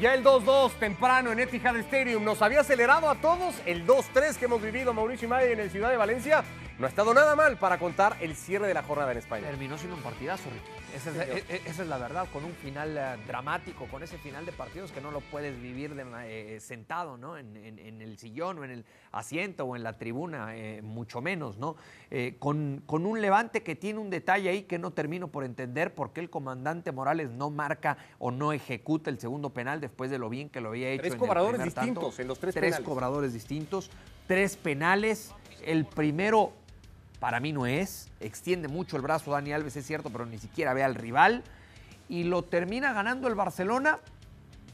ya el 2-2 temprano en Etihad Stadium nos había acelerado a todos. El 2-3 que hemos vivido Mauricio Imay en el Ciudad de Valencia no ha estado nada mal para contar el cierre de la jornada en España. Terminó siendo un partidazo, Ricky. Esa es, e- e- esa es la verdad, con un final eh, dramático, con ese final de partidos que no lo puedes vivir de ma- eh, sentado, ¿no? En, en- en el sillón o en el asiento o en la tribuna, eh, mucho menos, ¿no? Eh, con, con un levante que tiene un detalle ahí que no termino por entender por qué el comandante Morales no marca o no ejecuta el segundo penal después de lo bien que lo había hecho. Tres en el cobradores tanto. distintos en los tres Tres penales. cobradores distintos, tres penales. El primero para mí no es. Extiende mucho el brazo Dani Alves, es cierto, pero ni siquiera ve al rival. Y lo termina ganando el Barcelona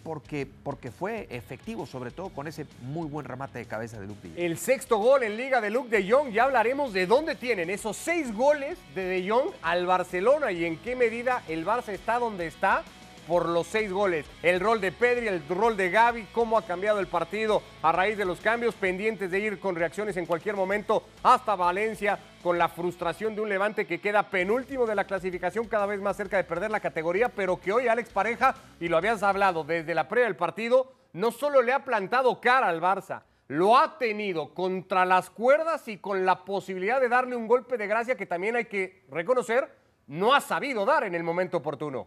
porque, porque fue efectivo, sobre todo con ese muy buen remate de cabeza de Luke de Jong. El sexto gol en Liga de Luke de Jong. Ya hablaremos de dónde tienen esos seis goles de De Jong al Barcelona y en qué medida el Barça está donde está por los seis goles. El rol de Pedri, el rol de Gaby, cómo ha cambiado el partido a raíz de los cambios, pendientes de ir con reacciones en cualquier momento hasta Valencia, con la frustración de un levante que queda penúltimo de la clasificación, cada vez más cerca de perder la categoría, pero que hoy Alex Pareja, y lo habías hablado desde la previa del partido, no solo le ha plantado cara al Barça, lo ha tenido contra las cuerdas y con la posibilidad de darle un golpe de gracia que también hay que reconocer, no ha sabido dar en el momento oportuno.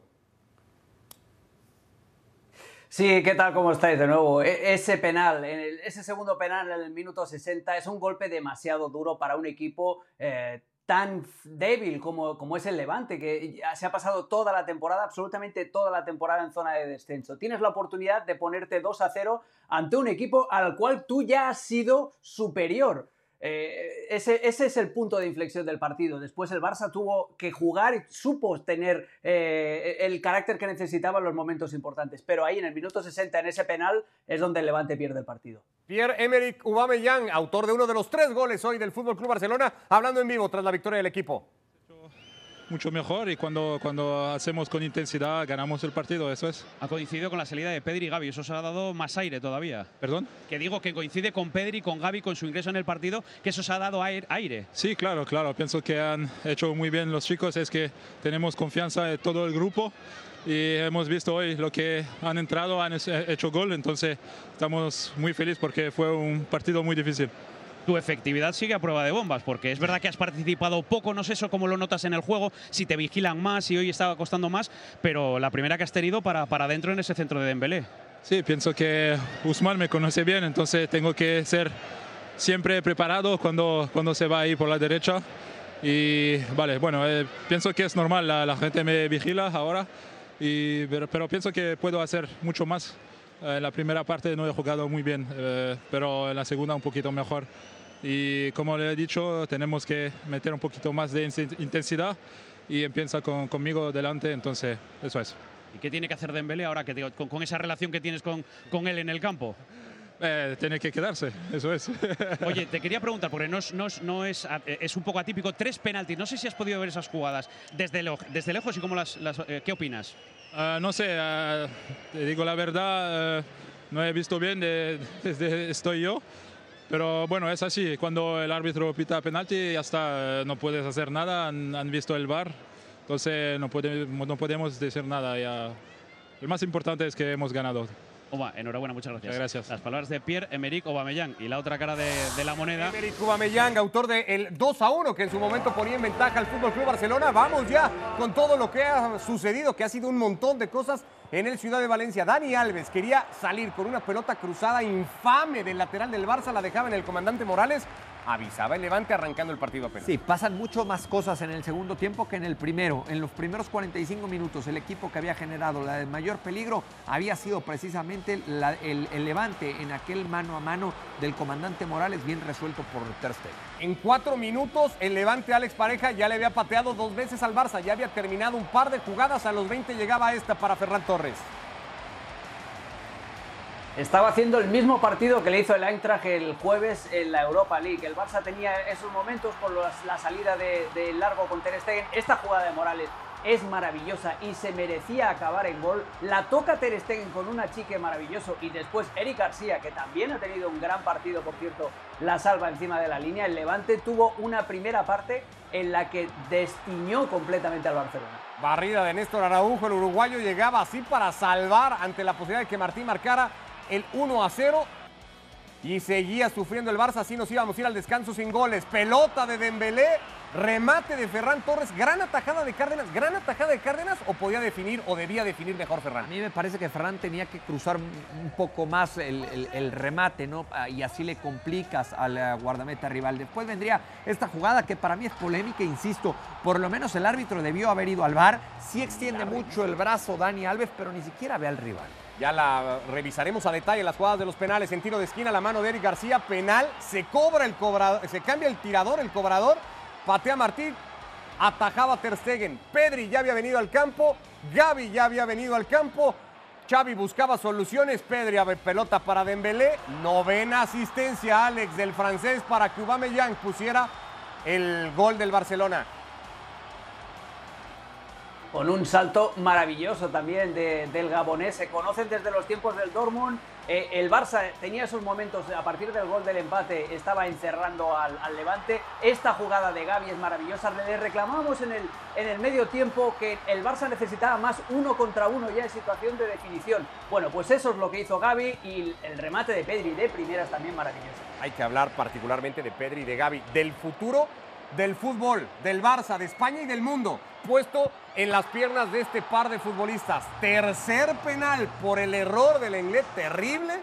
Sí, ¿qué tal? ¿Cómo estáis de nuevo? E- Ese penal, en el- ese segundo penal en el minuto 60 es un golpe demasiado duro para un equipo eh, tan débil como, como es el Levante, que se ha pasado toda la temporada, absolutamente toda la temporada en zona de descenso. Tienes la oportunidad de ponerte 2 a 0 ante un equipo al cual tú ya has sido superior. Eh, ese, ese es el punto de inflexión del partido. Después el Barça tuvo que jugar y supo tener eh, el carácter que necesitaba en los momentos importantes. Pero ahí en el minuto 60, en ese penal, es donde el Levante pierde el partido. Pierre-Emerick Aubameyang, autor de uno de los tres goles hoy del Fútbol Club Barcelona, hablando en vivo tras la victoria del equipo. Mucho mejor y cuando, cuando hacemos con intensidad ganamos el partido, eso es. Ha coincidido con la salida de Pedri y Gaby, eso os ha dado más aire todavía. ¿Perdón? Que digo que coincide con Pedri, con Gaby, con su ingreso en el partido, que eso os ha dado air- aire. Sí, claro, claro. Pienso que han hecho muy bien los chicos. Es que tenemos confianza en todo el grupo y hemos visto hoy lo que han entrado, han hecho gol. Entonces estamos muy felices porque fue un partido muy difícil. Tu efectividad sigue a prueba de bombas, porque es verdad que has participado poco, no sé eso cómo lo notas en el juego, si te vigilan más, si hoy estaba costando más, pero la primera que has tenido para, para adentro en ese centro de Dembélé. Sí, pienso que Usman me conoce bien, entonces tengo que ser siempre preparado cuando, cuando se va ahí por la derecha. Y vale, bueno, eh, pienso que es normal, la, gente me vigila ahora, y, pero, pero pienso que puedo hacer mucho más. Eh, En la primera parte no he jugado muy bien, eh, pero en la segunda un poquito mejor. Y como le he dicho, tenemos que meter un poquito más de intensidad y empieza con, conmigo delante, entonces eso es. ¿Y qué tiene que hacer Dembélé ahora que te- con, con esa relación que tienes con, con él en el campo? Eh, tiene que quedarse, eso es. Oye, te quería preguntar, porque no es, no es, no es, a- es un poco atípico, tres penaltis. No sé si has podido ver esas jugadas desde, lo- desde lejos y cómo las, las- eh, ¿qué opinas? Ah, no sé, ah, te digo la verdad, eh, no he visto bien de- desde estoy yo, pero bueno, es así. Cuando el árbitro pita penalti, ya está, eh, no puedes hacer nada, han, han visto el VAR, entonces no, puede- no podemos decir nada. Ya. El más importante es que hemos ganado. Oma, enhorabuena, muchas gracias. Muchas gracias. Las palabras de Pierre-Emerick Aubameyang y la otra cara de, de la moneda. Emerick Aubameyang, autor del 2 a 1 que en su momento ponía en ventaja al Fútbol Club Barcelona. Vamos ya con todo lo que ha sucedido, que ha sido un montón de cosas en el Ciudad de Valencia. Dani Alves quería salir con una pelota cruzada infame del lateral del Barça, la dejaba en el comandante Morales. Avisaba el Levante arrancando el partido apenas. Sí, pasan mucho más cosas en el segundo tiempo que en el primero. En los primeros 45 minutos, el equipo que había generado la de mayor peligro había sido precisamente el, el levante en aquel mano a mano del comandante Morales, bien resuelto por Ter Stegen. En cuatro minutos, el Levante Alex Pareja ya le había pateado dos veces al Barça, ya había terminado un par de jugadas, a los 20 llegaba esta para Ferran Torres. Estaba haciendo el mismo partido que le hizo el Eintracht el jueves en la Europa League. El Barça tenía esos momentos por los- la salida de, de largo con Ter Stegen. Esta jugada de Morales es maravillosa y se merecía acabar en gol. La toca Ter con una chique maravilloso y después Eric García, que también ha tenido un gran partido, por cierto, la salva encima de la línea. El Levante tuvo una primera parte en la que destiñó completamente al Barcelona. Barrida de Néstor Araujo, el uruguayo llegaba así para salvar ante la posibilidad de que Martín marcara el 1 a 0 y seguía sufriendo el Barça, así nos íbamos a ir al descanso sin goles. Pelota de Dembélé, remate de Ferran Torres, gran atajada de Cárdenas, gran atajada de Cárdenas o podía definir o debía definir mejor A Ferran. mí me parece que Ferran tenía que cruzar un poco más el, el- el remate, ¿no? Ah, Y así le complicas al eh, guardameta rival. Después vendría esta jugada que para mí es polémica, insisto. Por lo menos el árbitro debió haber ido al bar. Sí extiende mucho el brazo Dani Alves, pero ni siquiera ve al rival. Ya la revisaremos a detalle las jugadas de los penales. En tiro de esquina, la mano de Eric García, penal, se cobra el cobrador, se cambia el tirador, el cobrador, patea Martín, atajaba Ter Stegen. Pedri ya había venido al campo, Gaby ya había venido al campo. Xavi buscaba soluciones, Pedri a pelota para Dembélé, novena asistencia Alex del francés para que Aubameyang pusiera el gol del Barcelona. Con un salto maravilloso también de- del gabonés. Se conocen desde los tiempos del Dortmund. Eh, el Barça tenía esos momentos, a partir del gol del empate, estaba encerrando al, Levante. Esta jugada de Gaby es maravillosa. Le reclamábamos en el, en el medio tiempo que el Barça necesitaba más uno contra uno ya en situación de definición. Bueno, pues eso es lo que hizo Gaby y el remate de Pedri de primeras también maravilloso. Hay que hablar particularmente de Pedri y de Gaby, del futuro del fútbol, del Barça, de España y del mundo, puesto en las piernas de este par de futbolistas. Tercer penal por el error del inglés terrible.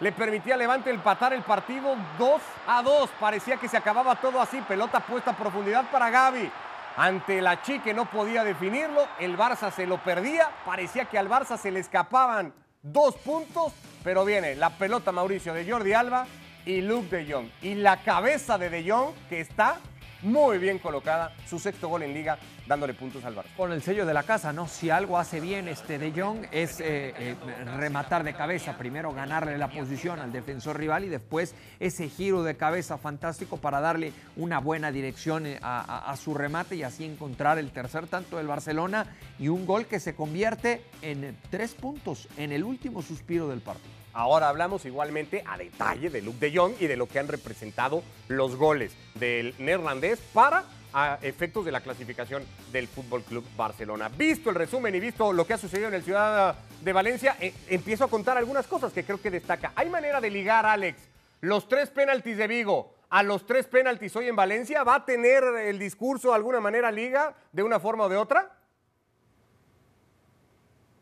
Le permitía a Levante empatar el partido 2 a 2. Parecía que se acababa todo así. Pelota puesta a profundidad para Gaby. Ante la Chi que no podía definirlo, el Barça se lo perdía. Parecía que al Barça se le escapaban dos puntos. Pero viene la pelota Mauricio de Jordi Alba y Luke de Jong. Y la cabeza de de Jong que está muy bien colocada. Su sexto gol en liga dándole puntos al Barça. Con el sello de la casa, ¿no? Si algo hace bien este De Jong es eh, eh, rematar de cabeza. Primero ganarle la posición al defensor rival y después ese giro de cabeza fantástico para darle una buena dirección eh, a, su remate y así encontrar el tercer tanto del Barcelona y un gol que se convierte en tres puntos en el último suspiro del partido. Ahora hablamos igualmente a detalle de Luke de Jong y de lo que han representado los goles del neerlandés para efectos de la clasificación del Fútbol Club Barcelona. Visto el resumen y visto lo que ha sucedido en el Ciudad de Valencia, eh, empiezo a contar algunas cosas que creo que destaca. Hay manera de ligar, Alex, los tres penaltis de Vigo a los tres penaltis hoy en Valencia. ¿Va a tener el discurso de alguna manera liga de una forma o de otra?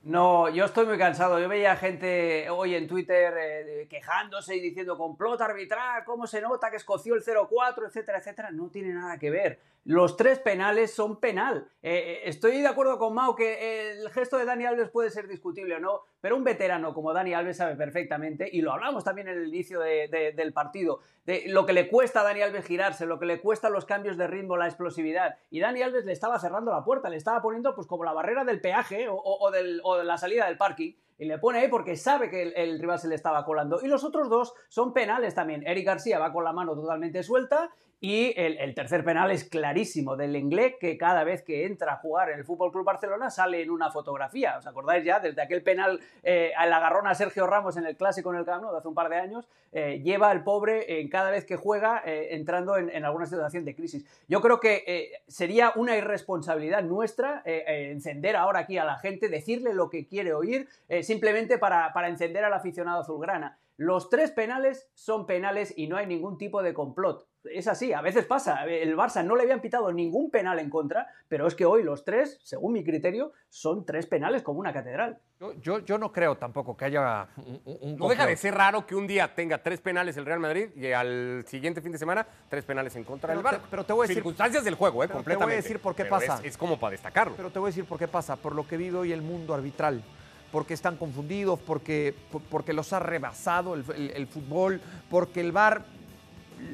No, yo estoy muy cansado. Yo veía gente hoy en Twitter eh, quejándose y diciendo complot arbitral, cómo se nota que escoció el 0-4, etcétera, etcétera. No tiene nada que ver. Los tres penales son penal. Eh, eh, estoy de acuerdo con Mau que el gesto de Dani Alves puede ser discutible o no, pero un veterano como Dani Alves sabe perfectamente, y lo hablamos también en el inicio de- de- del partido, de lo que le cuesta a Dani Alves girarse, lo que le cuesta los cambios de ritmo, la explosividad. Y Dani Alves le estaba cerrando la puerta, le estaba poniendo pues como la barrera del peaje o, de la salida del parking. Y le pone ahí porque sabe que el rival se le estaba colando. Y los otros dos son penales también. Eric García va con la mano totalmente suelta. Y el, el tercer penal es clarísimo del inglés que cada vez que entra a jugar en el Fútbol Club Barcelona sale en una fotografía. ¿Os acordáis ya? Desde aquel penal eh, al agarrón a Sergio Ramos en el clásico en el Camp Nou de hace un par de años, eh, lleva al pobre en cada vez que juega eh, entrando en, en alguna situación de crisis. Yo creo que eh, sería una irresponsabilidad nuestra eh, eh, encender ahora aquí a la gente, decirle lo que quiere oír, eh, simplemente para, para encender al aficionado azulgrana. Los tres penales son penales y no hay ningún tipo de complot. Es así, a veces pasa. El Barça no le habían pitado ningún penal en contra, pero es que hoy los tres, según mi criterio, son tres penales como una catedral. Yo, yo, yo no creo tampoco que haya un, un- No deja de ser raro que un día tenga tres penales el Real Madrid y al siguiente fin de semana tres penales en contra del te- Barça. pero te voy a decir- Circunstancias del juego, ¿eh? pero te voy a completamente. decir por qué Pero pasa. Es, es como para destacarlo. Pero te voy a decir por qué pasa, por lo que vive hoy el mundo arbitral, porque están confundidos, porque, por- porque los ha rebasado el, fútbol, porque el VAR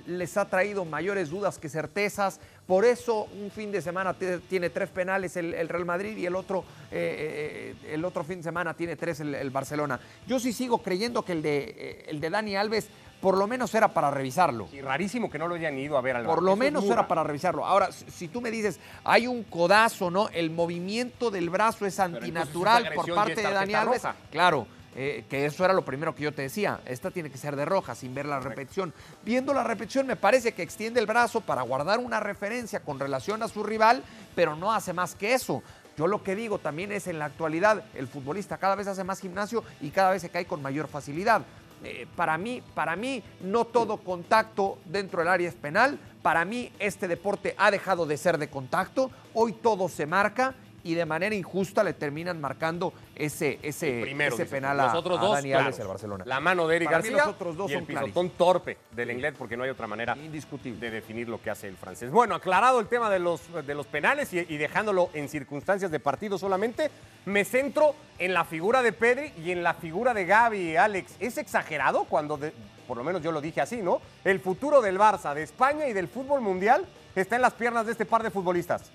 les ha traído mayores dudas que certezas. Por eso un fin de semana tiene tres penales el, el Real Madrid y el otro, eh, eh, el otro fin de semana tiene tres el, el Barcelona. Yo sí sigo creyendo que el de, eh, el de Dani Alves por lo menos era para revisarlo. Y rarísimo que no lo hayan ido a ver al Por lo Eso menos era para revisarlo. Ahora, si tú me dices, hay un codazo, ¿no? El movimiento del brazo es antinatural por parte de Dani Alves. roja. Claro, Eh, que eso era lo primero que yo te decía. Esta tiene que ser de roja, sin ver la repetición. Viendo la repetición, me parece que extiende el brazo para guardar una referencia con relación a su rival, pero no hace más que eso. Yo lo que digo también es en la actualidad, el futbolista cada vez hace más gimnasio y cada vez se cae con mayor facilidad. Eh, para, mí, para mí, no todo contacto dentro del área es penal. Para mí, este deporte ha dejado de ser de contacto. Hoy todo se marca y de manera injusta le terminan marcando ese, ese, ese penal a, los otros a dos, Dani Alves, el Barcelona. La mano de Eric García los otros dos y el son pisotón torpe del inglés porque no hay otra manera Indiscutible. de definir lo que hace el francés. Bueno, aclarado el tema de los, de los penales y, y dejándolo en circunstancias de partido solamente, me centro en la figura de Pedri y en la figura de Gaby, Alex. ¿Es exagerado cuando, de- por lo menos yo lo dije así, ¿no? El futuro del Barça, de España y del fútbol mundial está en las piernas de este par de futbolistas.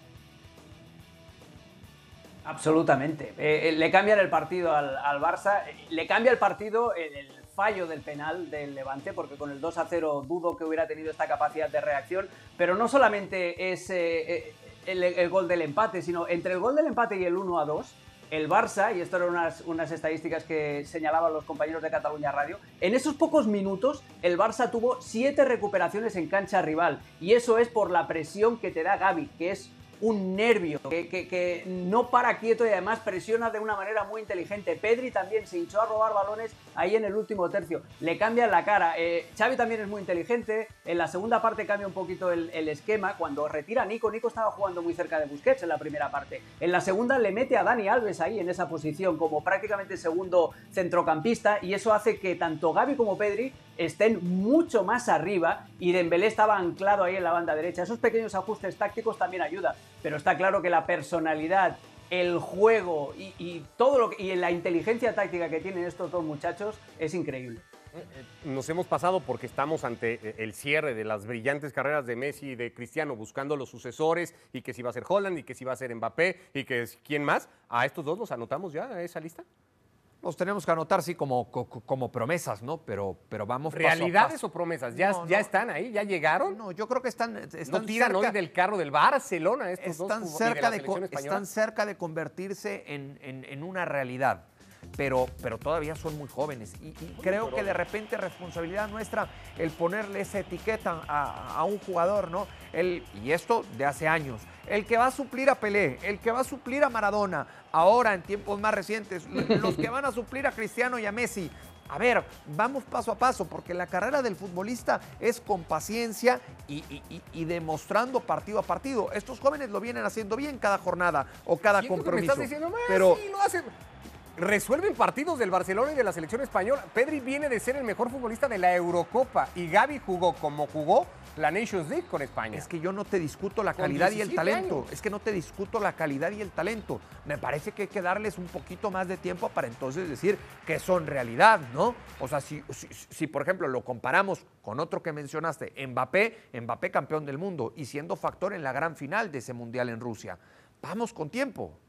Absolutamente. Eh, eh, le cambian el partido al, al Barça, eh, le cambia el partido el, el fallo del penal del Levante, porque con el 2 a 0 dudo que hubiera tenido esta capacidad de reacción, pero no solamente es eh, eh, el, el gol del empate, sino entre el gol del empate y el 1 a 2, el Barça, y esto eran unas, unas estadísticas que señalaban los compañeros de Cataluña Radio, en esos pocos minutos el Barça tuvo siete recuperaciones en cancha rival, y eso es por la presión que te da Gaby, que es un nervio, que, que- no para quieto y además presiona de una manera muy inteligente. Pedri también se hinchó a robar balones ahí en el último tercio. Le cambian la cara. Eh, Xavi también es muy inteligente. En la segunda parte cambia un poquito el, el esquema. Cuando retira a Nico, Nico estaba jugando muy cerca de Busquets en la primera parte. En la segunda le mete a Dani Alves ahí en esa posición como prácticamente segundo centrocampista y eso hace que tanto Gaby como Pedri estén mucho más arriba y Dembélé estaba anclado ahí en la banda derecha. Esos pequeños ajustes tácticos también ayudan, pero está claro que la personalidad, el juego y, todo lo que, y la inteligencia táctica que tienen estos dos muchachos es increíble. Nos hemos pasado porque estamos ante eh, el cierre de las brillantes carreras de Messi y de Cristiano, buscando los sucesores y que si va a ser Holland y que si va a ser Mbappé y que es- quién más. ¿A estos dos los anotamos ya a esa lista? Los tenemos que anotar, sí, como, co- como promesas, ¿no? Pero, pero vamos paso a ¿Realidades paso. o promesas? ¿Ya, No, ya no. están ahí? ¿Ya llegaron? No, yo creo que están, están ¿No tiran cerca, hoy del carro del Barcelona estos están dos y cerca la de, española? están cerca de convertirse en, en- en una realidad. Pero, pero todavía son muy jóvenes. Y, y creo que de repente responsabilidad nuestra el ponerle esa etiqueta a, a un jugador, ¿no? El, y esto de hace años. El que va a suplir a Pelé, el que va a suplir a Maradona, ahora en tiempos más recientes, los que van a suplir a Cristiano y a Messi. A ver, vamos paso a paso, porque la carrera del futbolista es con paciencia y, y- demostrando partido a partido. Estos jóvenes lo vienen haciendo bien cada jornada o cada que me compromiso. estás diciendo, "Ah, pero sí, lo hacen. Resuelven partidos del Barcelona y de la selección española. Pedri viene de ser el mejor futbolista de la Eurocopa y Gaby jugó como jugó la Nations League con España. es que yo no te discuto la calidad y el 17 talento. años. Es que no te discuto la calidad y el talento. Me parece que hay que darles un poquito más de tiempo para entonces decir que son realidad, ¿no? O sea, si, si, si, por ejemplo lo comparamos con otro que mencionaste, Mbappé, Mbappé campeón del mundo y siendo factor en la gran final de ese mundial en Rusia. Vamos con tiempo.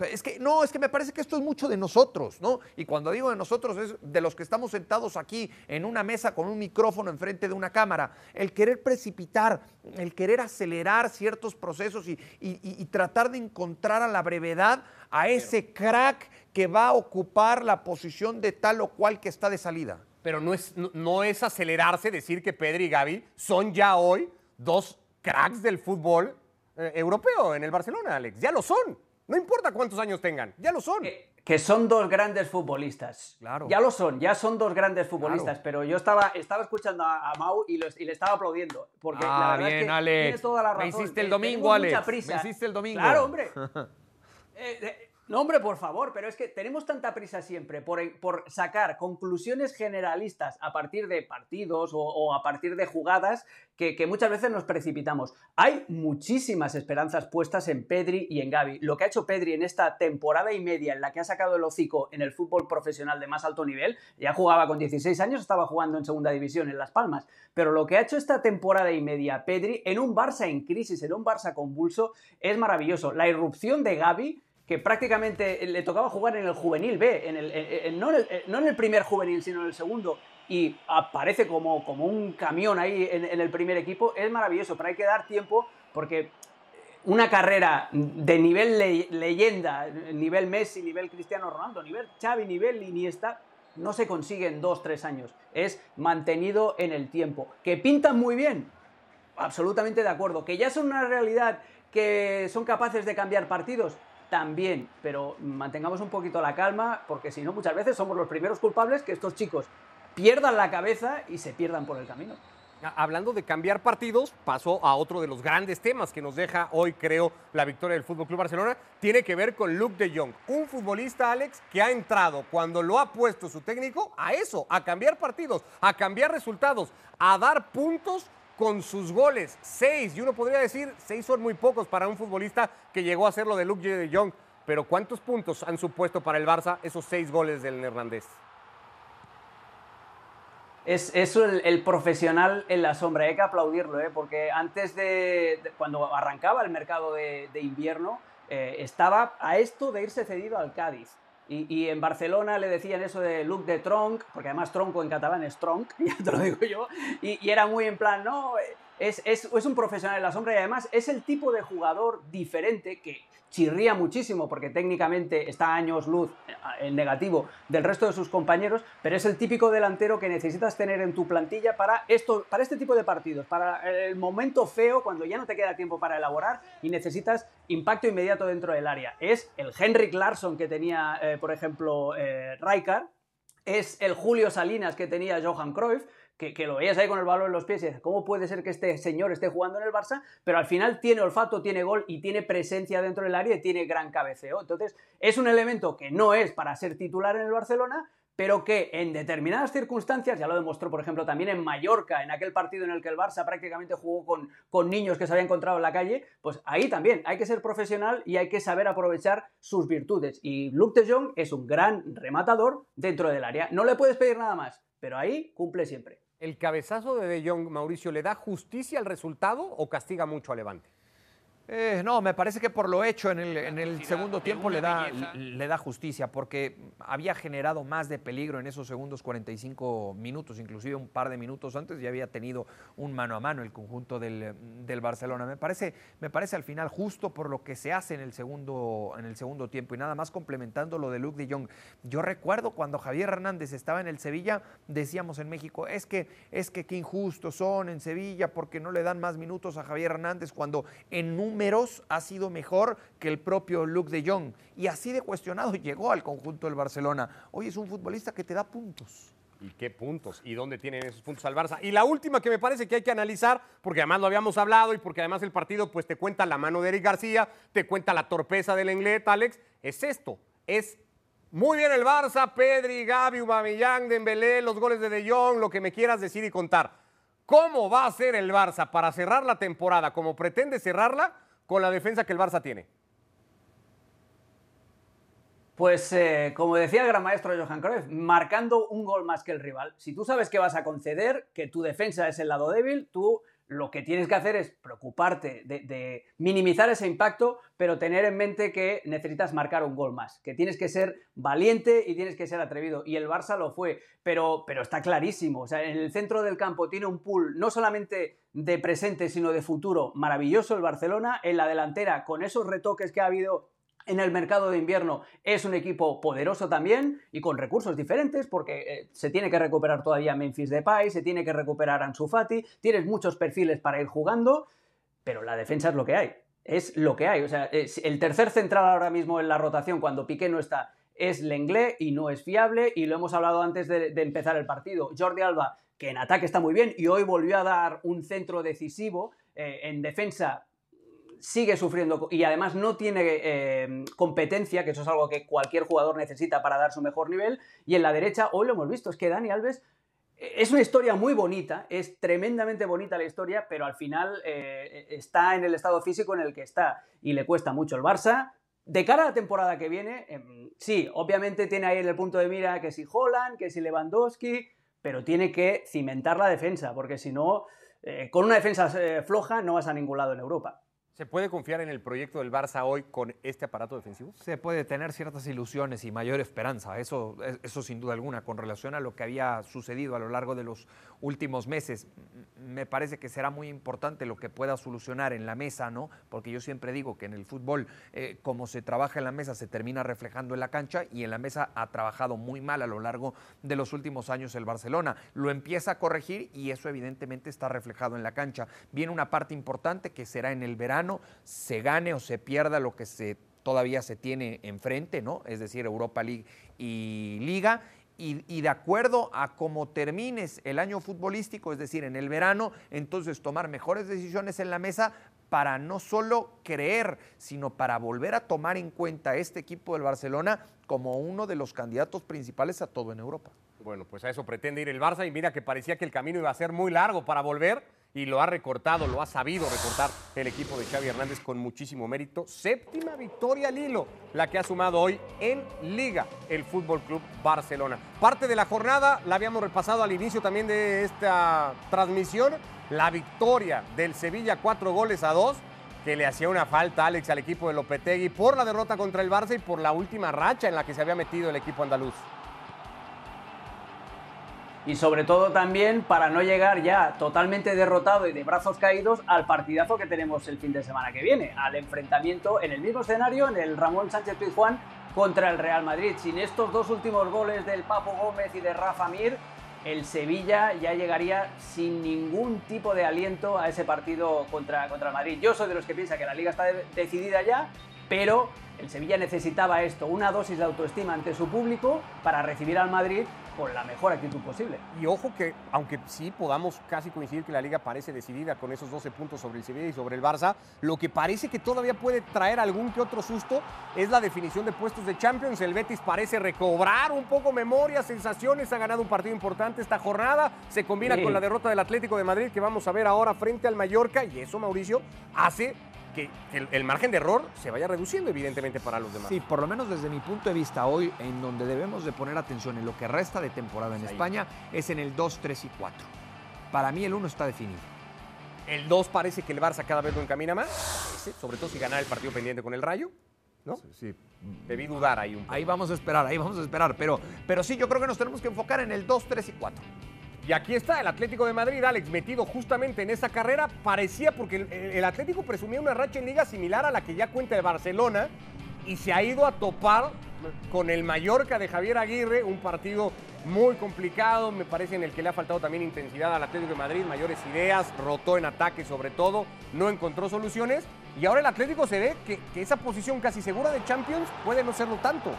Sea, es que no, es que me parece que esto es mucho de nosotros, ¿no? Y cuando digo de nosotros es de los que estamos sentados aquí en una mesa con un micrófono enfrente de una cámara. El querer precipitar, el querer acelerar ciertos procesos y, y- y- y tratar de encontrar a la brevedad a ese crack que va a ocupar la posición de tal o cual que está de salida. Pero no es, no, no es acelerarse decir que Pedri y Gaby son ya hoy dos cracks del fútbol eh, europeo en el Barcelona, Alex. Ya lo son. No importa cuántos años tengan, ya lo son. Que, que son dos grandes futbolistas. Claro. Ya lo son, ya son dos grandes futbolistas. Claro. Pero yo estaba, estaba escuchando a, a Mau y, los- y le estaba aplaudiendo. Porque la Ah, verdad es que Alex. tiene toda la Me razón. hiciste el Eh, domingo, tenemos mucha Alex. Me hiciste el domingo. Claro, hombre. Eh, eh, no, hombre, por favor, pero es que tenemos tanta prisa siempre por, por sacar conclusiones generalistas a partir de partidos o, o a partir de jugadas que, que muchas veces nos precipitamos. Hay muchísimas esperanzas puestas en Pedri y en Gaby. Lo que ha hecho Pedri en esta temporada y media en la que ha sacado el hocico en el fútbol profesional de más alto nivel, ya jugaba con 16 años, estaba jugando en segunda división en Las Palmas, pero lo que ha hecho esta temporada y media Pedri en un Barça en crisis, en un Barça convulso, es maravilloso. La irrupción de Gaby que prácticamente le tocaba jugar en el juvenil B, en el, no, en el, primer juvenil, sino en el segundo, y aparece como, como un camión ahí en, en el primer equipo, es maravilloso, pero hay que dar tiempo porque una carrera de nivel leyenda, nivel Messi, nivel Cristiano Ronaldo, nivel Xavi, nivel Iniesta, no se consigue en dos, tres años. Es mantenido en el tiempo. ¿Que pintan muy bien? Absolutamente de acuerdo. ¿Que ya son una realidad que son capaces de cambiar partidos? También, pero mantengamos un poquito la calma, porque si no, muchas veces somos los primeros culpables que estos chicos pierdan la cabeza y se pierdan por el camino. Hablando de cambiar partidos, pasó a otro de los grandes temas que nos deja hoy, creo, la victoria del Fútbol Club Barcelona. Tiene que ver con Luke de Jong, un futbolista, Alex, que ha entrado cuando lo ha puesto su técnico a eso, a cambiar partidos, a cambiar resultados, a dar puntos con sus goles. Seis, y uno podría decir, seis son muy pocos para un futbolista que llegó a hacer lo de Luke de Jong. Pero ¿cuántos puntos han supuesto para el Barça esos seis goles del neerlandés? Es, el, profesional en la sombra, hay que aplaudirlo, ¿eh? porque antes de, cuando arrancaba el mercado de, invierno, eh, estaba a esto de irse cedido al Cádiz. Y, en Barcelona le decían eso de look de tronc, porque además tronco en catalán es tronc, ya te lo digo yo, y, y era muy en plan, no, es, un profesional en la sombra y además es el tipo de jugador diferente que chirría muchísimo porque técnicamente está años luz eh, en negativo del resto de sus compañeros, pero es el típico delantero que necesitas tener en tu plantilla para, esto, para este tipo de partidos, para el momento feo cuando ya no te queda tiempo para elaborar y necesitas impacto inmediato dentro del área. Es el Henrik Larsson que tenía, eh, por ejemplo, eh, es el Julio Salinas que tenía Johan Cruyff, que, lo veías ahí con el balón en los pies y dices, ¿cómo puede ser que este señor esté jugando en el Barça? Pero al final tiene olfato, tiene gol y tiene presencia dentro del área y tiene gran cabeceo. Entonces, es un elemento que no es para ser titular en el Barcelona, pero que en determinadas circunstancias, ya lo demostró por ejemplo también en Mallorca, en aquel partido en el que el Barça prácticamente jugó con, con, niños que se había encontrado en la calle, pues ahí también hay que ser profesional y hay que saber aprovechar sus virtudes. Y Luke de Jong es un gran rematador dentro del área. No le puedes pedir nada más, pero ahí cumple siempre. ¿El cabezazo de De Jong, Mauricio, le da justicia al resultado o castiga mucho a Levante? Eh, no, me parece que por lo hecho en el, segundo tiempo le da, le da justicia, porque había generado más de peligro en esos segundos 45 minutos, inclusive un par de minutos antes ya había tenido un mano a mano el conjunto del, Barcelona. Me parece, me parece al final justo por lo que se hace en el, segundo, en el segundo tiempo y nada más complementando lo de Luke de Jong. Yo recuerdo cuando Javier Hernández estaba en el Sevilla, decíamos en México, es que, es que qué injustos son en Sevilla porque no le dan más minutos a Javier Hernández cuando en un ha sido mejor que el propio Luke de Jong. Y así de cuestionado llegó al conjunto del Barcelona. Hoy es un futbolista que te da puntos. ¿Y qué puntos? ¿Y dónde tienen esos puntos al Barça? Y la última que me parece que hay que analizar, porque además lo habíamos hablado y porque además el partido pues te cuenta la mano de Eric García, te cuenta la torpeza del Englet, Alex, es esto, es muy bien el Barça, Pedri, Gaby, Aubameyang, Dembélé, los goles de De Jong, lo que me quieras decir y contar. ¿Cómo va a ser el Barça para cerrar la temporada como pretende cerrarla? Con la defensa que el Barça tiene? Pues eh, como decía el gran maestro Johan Cruyff, marcando un gol más que el rival. Si tú sabes que vas a conceder, que tu defensa es el lado débil, tú lo que tienes que hacer es preocuparte de, minimizar ese impacto, pero tener en mente que necesitas marcar un gol más, que tienes que ser valiente y tienes que ser atrevido. Y el Barça lo fue, pero, pero está clarísimo. O sea, en el centro del campo tiene un pool no solamente de presente, sino de futuro maravilloso el Barcelona. En la delantera, con esos retoques que ha habido en el mercado de invierno es un equipo poderoso también y con recursos diferentes porque eh, se tiene que recuperar todavía Memphis Depay, se tiene que recuperar Ansu Fati, tienes muchos perfiles para ir jugando, pero la defensa es lo que hay, es lo que hay. O sea, el tercer central ahora mismo en la rotación cuando Piqué no está es Lenglet y no es fiable y lo hemos hablado antes de, empezar el partido. Jordi Alba, que en ataque está muy bien y hoy volvió a dar un centro decisivo, eh, en defensa sigue sufriendo y además no tiene eh, competencia, que eso es algo que cualquier jugador necesita para dar su mejor nivel. Y en la derecha, hoy lo hemos visto, es que Dani Alves eh, es una historia muy bonita, es tremendamente bonita la historia, pero al final eh, está en el estado físico en el que está y le cuesta mucho el Barça. De cara a la temporada que viene, sí, obviamente tiene ahí en el punto de mira que si Holland, que si Lewandowski, pero tiene que cimentar la defensa, porque si no, con una defensa floja no vas a ningún lado en Europa. ¿Se puede confiar en el proyecto del Barça hoy con este aparato defensivo? Se puede tener ciertas ilusiones y mayor esperanza, eso, eso sin duda alguna, con relación a lo que había sucedido a lo largo de los últimos meses. Me parece que será muy importante lo que pueda solucionar en la mesa, ¿no? Porque yo siempre digo que en el fútbol, eh, como se trabaja en la mesa, se termina reflejando en la cancha y en la mesa ha trabajado muy mal a lo largo de los últimos años el Barcelona. Lo empieza a corregir y eso evidentemente está reflejado en la cancha. Viene una parte importante que será en el verano se gane o se pierda lo que se, todavía se tiene enfrente, ¿no? Es decir, Europa League y Liga. Y, de acuerdo a cómo termines el año futbolístico, es decir, en el verano, entonces tomar mejores decisiones en la mesa para no solo creer, sino para volver a tomar en cuenta este equipo del Barcelona como uno de los candidatos principales a todo en Europa. Bueno, pues a eso pretende ir el Barça y mira que parecía que el camino iba a ser muy largo para volver y lo ha recortado, lo ha sabido recortar el equipo de Xavi Hernández con muchísimo mérito. Séptima victoria Lilo, la que ha sumado hoy en Liga el Fútbol Club Barcelona. Parte de la jornada la habíamos repasado al inicio también de esta transmisión, la victoria del Sevilla cuatro goles a dos que le hacía una falta Alex al equipo de Lopetegui por la derrota contra el Barça y por la última racha en la que se había metido el equipo andaluz y sobre todo también para no llegar ya totalmente derrotado y de brazos caídos al partidazo que tenemos el fin de semana que viene, al enfrentamiento en el mismo escenario, en el Ramón Sánchez Pizjuán contra el Real Madrid. Sin estos dos últimos goles del Papo Gómez y de Rafa Mir, el Sevilla ya llegaría sin ningún tipo de aliento a ese partido contra, contra el Madrid. Yo soy de los que piensa que la liga está decidida ya, pero el Sevilla necesitaba esto, una dosis de autoestima ante su público para recibir al Madrid con la mejor actitud posible. Y ojo que, aunque sí podamos casi coincidir que la liga parece decidida con esos 12 puntos sobre el Sevilla y sobre el Barça, lo que parece que todavía puede traer algún que otro susto es la definición de puestos de Champions. El Betis parece recobrar un poco memoria, sensaciones, ha ganado un partido importante esta jornada, se combina con la derrota del Atlético de Madrid que vamos a ver ahora frente al Mallorca y eso, Mauricio, hace que el, margen de error se vaya reduciendo evidentemente para los demás. Sí, por lo menos desde mi punto de vista hoy, en donde debemos de poner atención en lo que resta de temporada en España, es en el 2, 3 y 4. Para mí el 1 está definido. El 2 parece que el Barça cada vez lo encamina más, sobre todo si gana el partido pendiente con el Rayo. ¿No? Sí, Debí dudar ahí un poco. Ahí vamos a esperar, ahí vamos a esperar. Pero, pero sí, yo creo que nos tenemos que enfocar en el 2, 3 y 4. Y aquí está el Atlético de Madrid, Alex, metido justamente en esa carrera. Parecía porque el, Atlético presumía una racha en liga similar a la que ya cuenta el Barcelona y se ha ido a topar con el Mallorca de Javier Aguirre, un partido muy complicado, me parece en el que le ha faltado también intensidad al Atlético de Madrid, mayores ideas, rotó en ataque sobre todo, no encontró soluciones y ahora el Atlético se ve que, que esa posición casi segura de Champions puede no serlo tanto.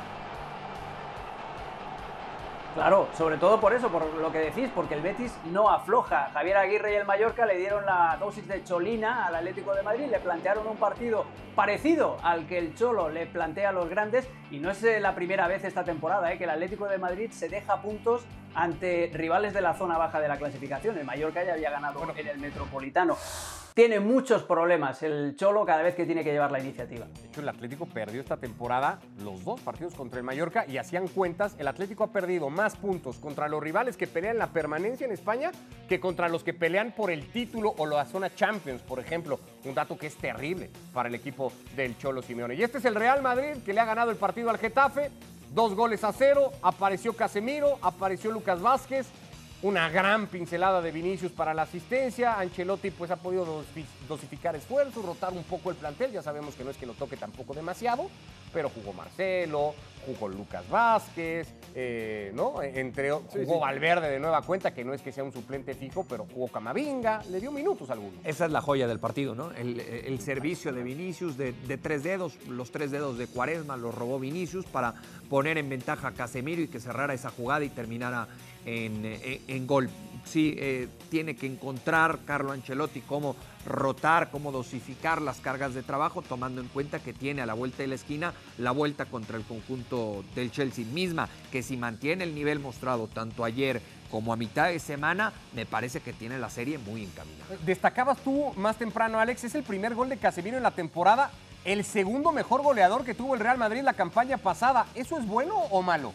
Claro, sobre todo por eso, por lo que decís, porque el Betis no afloja. Javier Aguirre y el Mallorca le dieron la dosis de cholina al Atlético de Madrid, le plantearon un partido parecido al que el Cholo le plantea a los grandes y no es eh, la primera vez esta temporada eh, que el Atlético de Madrid se deja puntos ante rivales de la zona baja de la clasificación. El Mallorca ya había ganado en el Metropolitano tiene muchos problemas el Cholo cada vez que tiene que llevar la iniciativa. De hecho, el Atlético perdió esta temporada los dos partidos contra el Mallorca y hacían cuentas, el Atlético ha perdido más puntos contra los rivales que pelean la permanencia en España que contra los que pelean por el título o la zona Champions, por ejemplo. Un dato que es terrible para el equipo del Cholo Simeone. Y este es el Real Madrid que le ha ganado el partido al Getafe. Dos goles a cero, apareció Casemiro, apareció Lucas Vázquez, una gran pincelada de Vinicius para la asistencia. Ancelotti pues ha podido dosificar esfuerzos, rotar un poco el plantel. Ya sabemos que no es que lo toque tampoco demasiado, pero jugó Marcelo, jugó Lucas Vázquez, eh, ¿no? Entre, jugó Valverde de nueva cuenta, que no es que sea un suplente fijo, pero jugó Camavinga, le dio minutos a algunos. Esa es la joya del partido, ¿no? El, servicio de Vinicius de, tres dedos, los tres dedos de Cuaresma los robó Vinicius para poner en ventaja a Casemiro y que cerrara esa jugada y terminara en, gol. Sí, eh, tiene que encontrar Carlo Ancelotti cómo rotar, cómo dosificar las cargas de trabajo, tomando en cuenta que tiene a la vuelta de la esquina la vuelta contra el conjunto del Chelsea misma, que si mantiene el nivel mostrado tanto ayer como a mitad de semana, me parece que tiene la serie muy encaminada. Destacabas tú más temprano, Alex, es el primer gol de Casemiro en la temporada, el segundo mejor goleador que tuvo el Real Madrid la campaña pasada. ¿Eso es bueno o malo?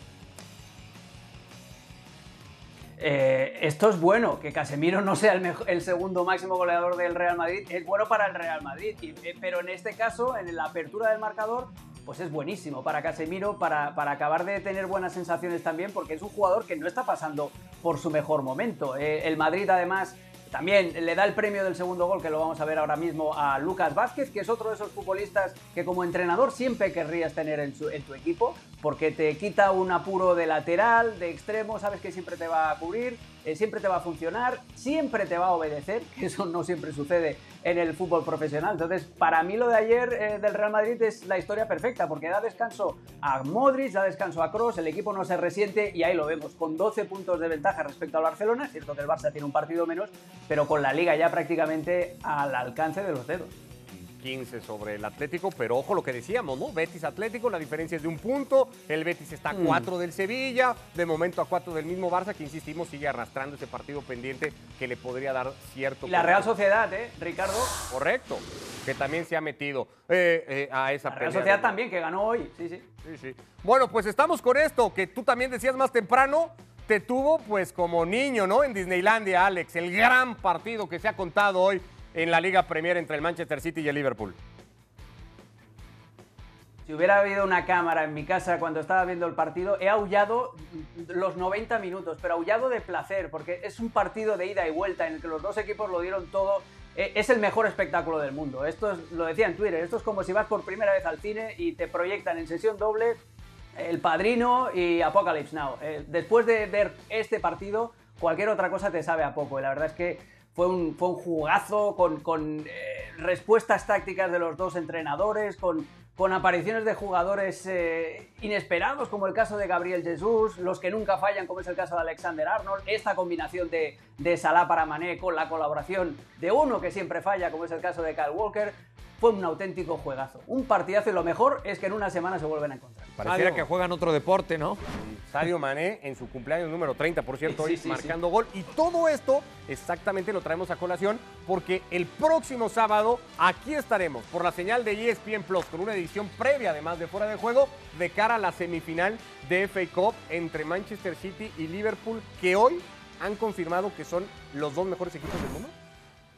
Eh, esto es bueno, que Casemiro no sea el, segundo máximo goleador del Real Madrid, es bueno para el Real Madrid, eh, pero en este caso, en la apertura del marcador, pues es buenísimo para Casemiro, para, acabar de tener buenas sensaciones también, porque es un jugador que no está pasando por su mejor momento. Eh, el Madrid además también le da el premio del segundo gol, que lo vamos a ver ahora mismo, a Lucas Vázquez, que es otro de esos futbolistas que como entrenador siempre querrías tener en, en, tu equipo, porque te quita un apuro de lateral, de extremo, sabes que siempre te va a cubrir, eh, siempre te va a funcionar, siempre te va a obedecer, que eso no siempre sucede en el fútbol profesional. Entonces, para mí lo de ayer eh, del Real Madrid es la historia perfecta, porque da descanso a Modric, da descanso a Kroos, el equipo no se resiente y ahí lo vemos, con 12 puntos de ventaja respecto al Barcelona, es cierto que el Barça tiene un partido menos, pero con la liga ya prácticamente al alcance de los dedos. 15 sobre el Atlético, pero ojo lo que decíamos, ¿no? Betis Atlético, la diferencia es de un punto, el Betis está a 4 del Sevilla, de momento a 4 del mismo Barça, que insistimos sigue arrastrando ese partido pendiente que le podría dar cierto... Y la Real Sociedad, ¿eh, Ricardo? Correcto, que también se ha metido eh, eh, a esa La Real Sociedad también, que ganó hoy, sí, sí. Sí, sí. Bueno, pues estamos con esto, que tú también decías más temprano, te tuvo pues como niño, ¿no? En Disneylandia, Alex, el gran partido que se ha contado hoy en la Liga Premier entre el Manchester City y el Liverpool. Si hubiera habido una cámara en mi casa cuando estaba viendo el partido, he aullado los 90 minutos, pero aullado de placer, porque es un partido de ida y vuelta en el que los dos equipos lo dieron todo. E, Es el mejor espectáculo del mundo. Esto es, lo decía en Twitter, esto es como si vas por primera vez al cine y te proyectan en sesión doble El Padrino y Apocalypse Now. Eh, Después de ver este partido, cualquier otra cosa te sabe a poco. Y la verdad es que fue un, fue un jugazo con, con eh, respuestas tácticas de los dos entrenadores, con, con apariciones de jugadores eh, inesperados, como el caso de Gabriel Jesús, los que nunca fallan, como es el caso de Alexander Arnold, esta combinación de, de Salah para Mané con la colaboración de uno que siempre falla, como es el caso de Kyle Walker. Fue un auténtico juegazo, un partidazo y lo mejor es que en una semana se vuelven a encontrar. Pareciera que juegan otro deporte, ¿no? Sadio Mané en su cumpleaños número 30, por cierto, hoy Sí, sí, marcando gol. Y todo esto exactamente lo traemos a colación porque el próximo sábado aquí estaremos por la señal de ESPN Plus con una edición previa, además de fuera de juego, de cara a la semifinal de FA Cup entre Manchester City y Liverpool, que hoy han confirmado que son los dos mejores equipos del mundo.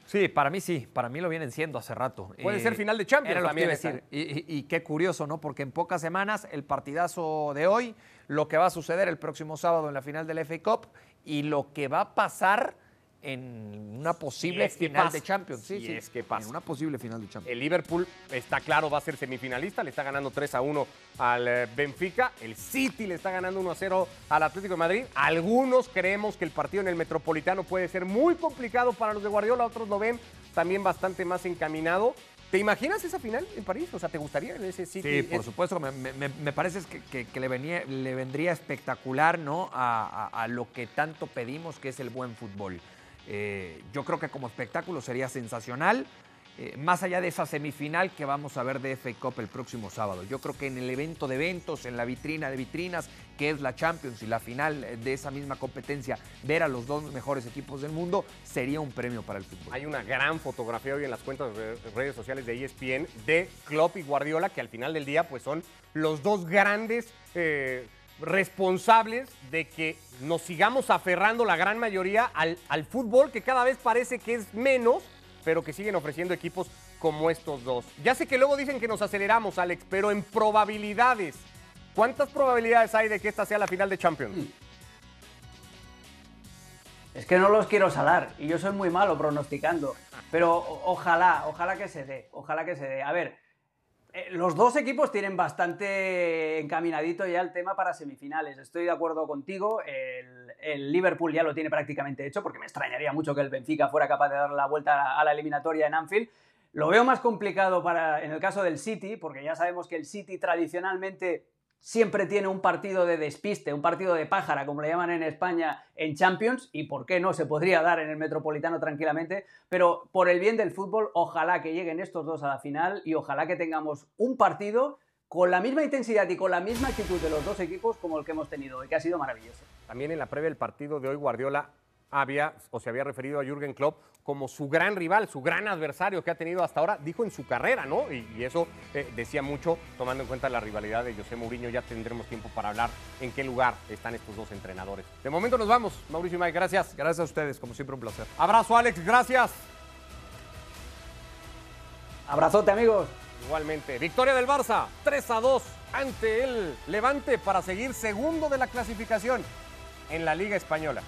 Sí, para mí sí, para mí lo vienen siendo hace rato. Puede ser final de Champions Era lo que también iba a esta. decir. Y, y- y qué curioso, ¿no? Porque en pocas semanas el partidazo de hoy, lo que va a suceder el próximo sábado en la final del FA Cup y lo que va a pasar en una posible es que final pasa. de Champions. Sí, sí, es que pasa. En una posible final de Champions. El Liverpool está claro, va a ser semifinalista, le está ganando 3 a 1 al eh, Benfica. El City le está ganando 1 a 0 al Atlético de Madrid. Algunos creemos que el partido en el Metropolitano puede ser muy complicado para los de Guardiola, otros lo ven también bastante más encaminado. ¿Te imaginas esa final en París? O sea, ¿te gustaría en ese City? Sí, por Es- supuesto. Me, me- me- me parece que, que- que le, venía, le vendría espectacular ¿no? a, a- a lo que tanto pedimos, que es el buen fútbol. Eh, yo creo que como espectáculo sería sensacional. eh, más allá de esa semifinal que vamos a ver de FA Cup el próximo sábado. Yo creo que en el evento de eventos, en la vitrina de vitrinas, que es la Champions y la final de esa misma competencia, ver a los dos mejores equipos del mundo sería un premio para el fútbol. Hay una gran fotografía hoy en las cuentas de redes sociales de ESPN de Klopp y Guardiola, que al final del día pues son los dos grandes eh, responsables de que nos sigamos aferrando la gran mayoría al, al fútbol, que cada vez parece que es menos, pero que siguen ofreciendo equipos como estos dos. Ya sé que luego dicen que nos aceleramos, Alex, pero en probabilidades, ¿cuántas probabilidades hay de que esta sea la final de Champions? Es que no los quiero salar y yo soy muy malo pronosticando, pero ojalá, ojalá que se dé, ojalá que se dé. A ver, los dos equipos tienen bastante encaminadito ya el tema para semifinales. Estoy de acuerdo contigo, el, el Liverpool ya lo tiene prácticamente hecho porque me extrañaría mucho que el Benfica fuera capaz de dar la vuelta a la eliminatoria en Anfield. Lo veo más complicado para, en el caso del City, porque ya sabemos que el City tradicionalmente siempre tiene un partido de despiste, un partido de pájara, como le llaman en España, en Champions, y por qué no, se podría dar en el Metropolitano tranquilamente, pero por el bien del fútbol, ojalá que lleguen estos dos a la final y ojalá que tengamos un partido con la misma intensidad y con la misma actitud de los dos equipos como el que hemos tenido hoy, que ha sido maravilloso. También en la previa del partido de hoy, Guardiola había o se había referido a Jürgen Klopp como su gran rival, su gran adversario que ha tenido hasta ahora, dijo en su carrera, ¿no? Y, y eso eh, decía mucho, tomando en cuenta la rivalidad de José Mourinho. Ya tendremos tiempo para hablar en qué lugar están estos dos entrenadores. De momento nos vamos. Mauricio y Mike, gracias. Gracias a ustedes, como siempre un placer. Abrazo, Alex, gracias. Abrazote, amigos. Igualmente, victoria del Barça, 3 a 2 ante el Levante para seguir segundo de la clasificación en la Liga Española.